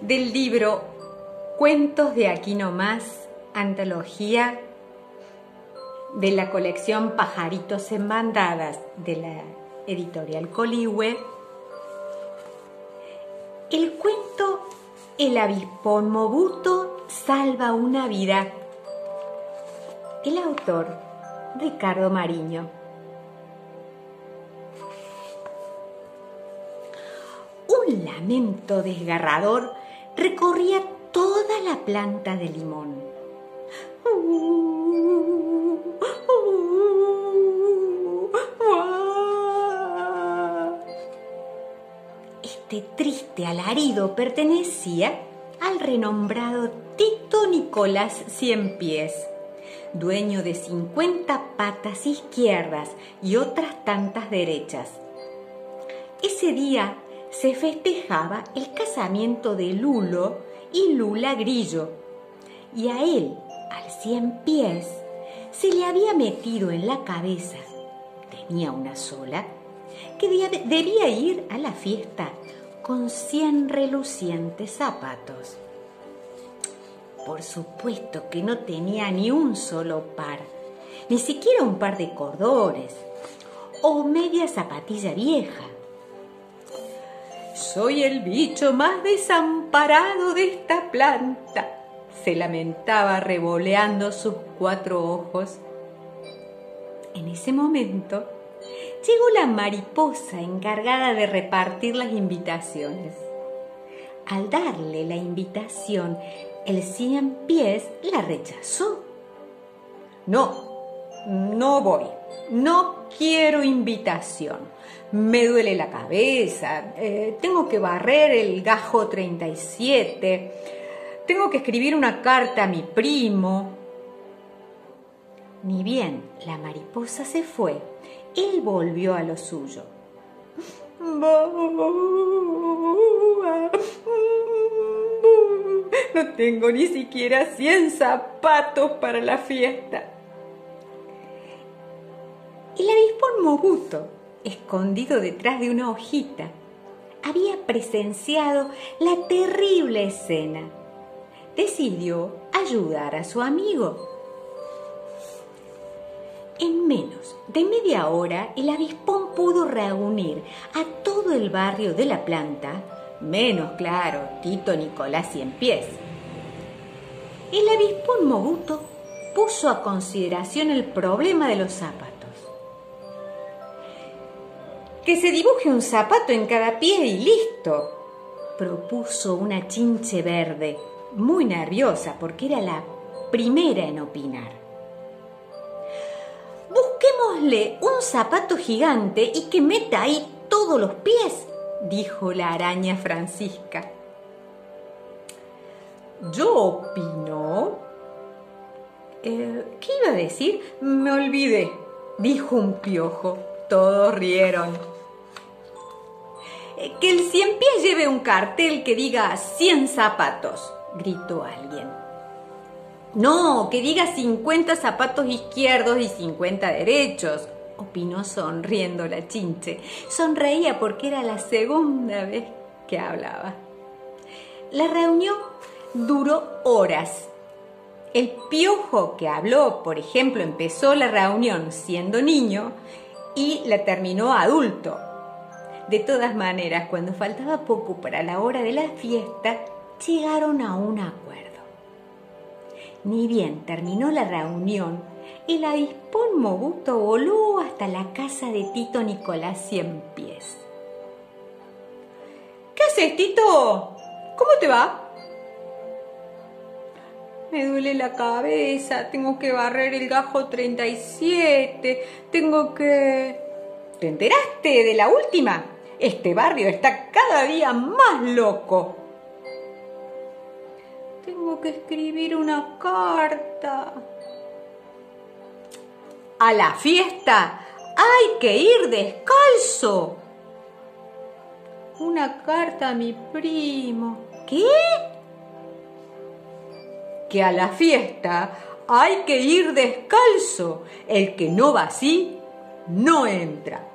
del libro Cuentos de aquí no más, antología de la colección Pajaritos en bandadas de la editorial Coligüe. El cuento El avispón Mobuto salva una vida. El autor Ricardo Mariño. Un lamento desgarrador recorría toda la planta de limón. Este triste alarido pertenecía al renombrado Tito Nicolás Cienpies, dueño de 50 patas izquierdas y otras tantas derechas. Ese día se festejaba el casamiento de Lulo y Lula Grillo, y a él, al cien pies, se le había metido en la cabeza, tenía una sola, que debía ir a la fiesta con cien relucientes zapatos. Por supuesto que no tenía ni un solo par, ni siquiera un par de cordores o media zapatilla vieja. Soy el bicho más desamparado de esta planta, se lamentaba revoleando sus cuatro ojos. En ese momento llegó la mariposa encargada de repartir las invitaciones. Al darle la invitación, el cien pies la rechazó. No, no voy, no quiero invitación. Me duele la cabeza, eh, tengo que barrer el gajo 37, tengo que escribir una carta a mi primo. Ni bien la mariposa se fue, él volvió a lo suyo. No tengo ni siquiera cien zapatos para la fiesta. El avispón Mobuto, escondido detrás de una hojita, había presenciado la terrible escena. Decidió ayudar a su amigo. En menos de media hora, el avispón pudo reunir a todo el barrio de la planta, menos claro, Tito Nicolás y en pies. El avispón Mobuto puso a consideración el problema de los zapatos. Que se dibuje un zapato en cada pie y listo, propuso una chinche verde, muy nerviosa porque era la primera en opinar. Busquémosle un zapato gigante y que meta ahí todos los pies, dijo la araña Francisca. Yo opino... Eh, ¿Qué iba a decir? Me olvidé, dijo un piojo. Todos rieron. Que el cien pies lleve un cartel que diga cien zapatos, gritó alguien. No, que diga cincuenta zapatos izquierdos y cincuenta derechos, opinó sonriendo la chinche. Sonreía porque era la segunda vez que hablaba. La reunión duró horas. El piojo que habló, por ejemplo, empezó la reunión siendo niño y la terminó adulto, de todas maneras, cuando faltaba poco para la hora de la fiesta, llegaron a un acuerdo. Ni bien terminó la reunión, el avispón Mobuto voló hasta la casa de Tito Nicolás Cien Pies. ¿Qué haces, Tito? ¿Cómo te va? Me duele la cabeza, tengo que barrer el gajo 37, tengo que... ¿Te enteraste de la última? Este barrio está cada día más loco. Tengo que escribir una carta. A la fiesta hay que ir descalzo. Una carta a mi primo. ¿Qué? Que a la fiesta hay que ir descalzo. El que no va así, no entra.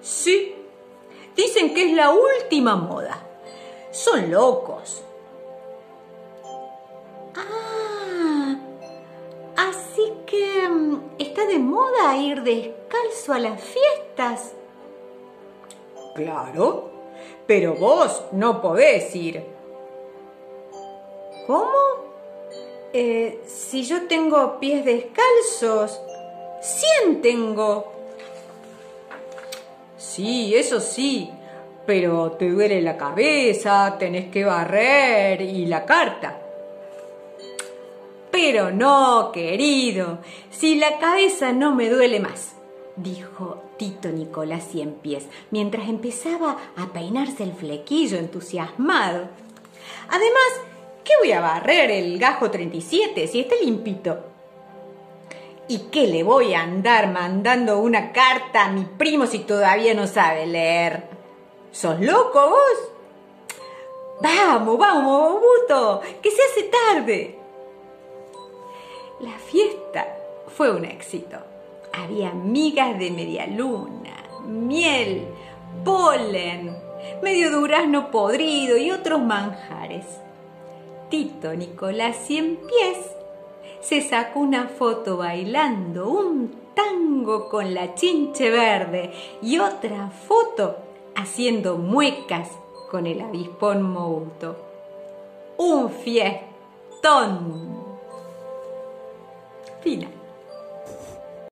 Sí, dicen que es la última moda. Son locos. Ah, así que mm, está de moda ir descalzo a las fiestas. Claro, pero vos no podés ir. ¿Cómo? Eh, si yo tengo pies descalzos, ¡cien tengo! Sí, eso sí, pero te duele la cabeza, tenés que barrer y la carta. Pero no, querido, si la cabeza no me duele más, dijo Tito Nicolás Cien Pies, mientras empezaba a peinarse el flequillo entusiasmado. Además, ¿qué voy a barrer el gajo 37 si está limpito? ¿Y qué le voy a andar mandando una carta a mi primo si todavía no sabe leer? ¿Sos loco vos? Vamos, vamos, Buto, que se hace tarde. La fiesta fue un éxito. Había migas de media luna, miel, polen, medio durazno podrido y otros manjares. Tito Nicolás Cien Pies se sacó una foto bailando un tango con la chinche verde y otra foto haciendo muecas con el avispón mouto. Un fiestón. Final.